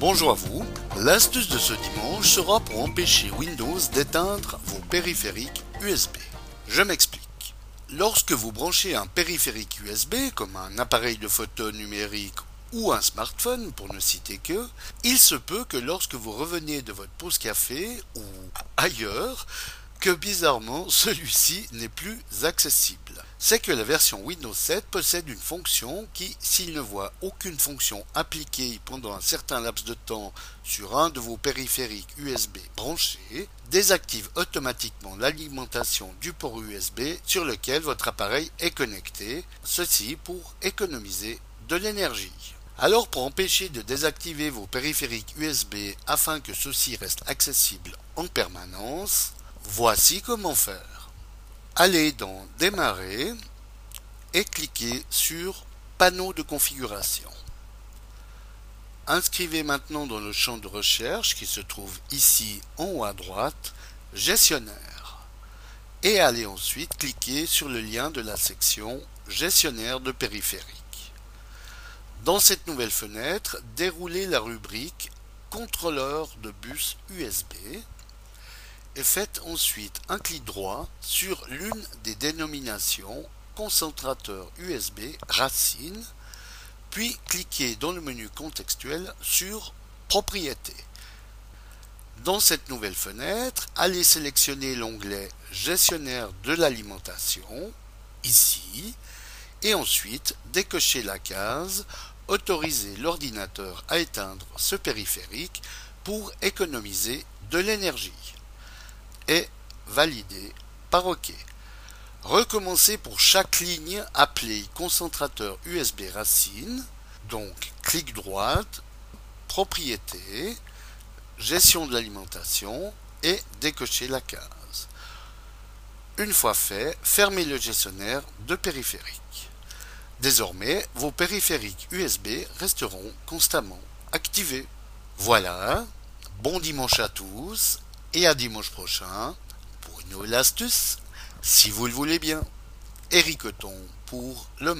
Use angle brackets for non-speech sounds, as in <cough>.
Bonjour à vous. L'astuce de ce dimanche sera pour empêcher Windows d'éteindre vos périphériques USB. Je m'explique. Lorsque vous branchez un périphérique USB, comme un appareil de photo numérique ou un smartphone, pour ne citer que, il se peut que lorsque vous revenez de votre pause café ou ailleurs, que bizarrement <laughs> celui-ci n'est plus accessible. C'est que la version Windows 7 possède une fonction qui, s'il ne voit aucune fonction appliquée pendant un certain laps de temps sur un de vos périphériques USB branchés, désactive automatiquement l'alimentation du port USB sur lequel votre appareil est connecté, ceci pour économiser de l'énergie. Alors pour empêcher de désactiver vos périphériques USB afin que ceux-ci restent accessibles en permanence, Voici comment faire. Allez dans Démarrer et cliquez sur Panneau de configuration. Inscrivez maintenant dans le champ de recherche qui se trouve ici en haut à droite Gestionnaire et allez ensuite cliquer sur le lien de la section Gestionnaire de périphériques. Dans cette nouvelle fenêtre, déroulez la rubrique Contrôleur de bus USB et faites ensuite un clic droit sur l'une des dénominations concentrateur USB racine, puis cliquez dans le menu contextuel sur Propriétés. Dans cette nouvelle fenêtre, allez sélectionner l'onglet Gestionnaire de l'alimentation, ici, et ensuite décochez la case Autoriser l'ordinateur à éteindre ce périphérique pour économiser de l'énergie est validé par OK. Recommencez pour chaque ligne appelée concentrateur USB racine, donc clic droite, propriété, gestion de l'alimentation et décochez la case. Une fois fait, fermez le gestionnaire de périphériques. Désormais, vos périphériques USB resteront constamment activés. Voilà, bon dimanche à tous et à dimanche prochain pour une nouvelle astuce, si vous le voulez bien. Eric pour le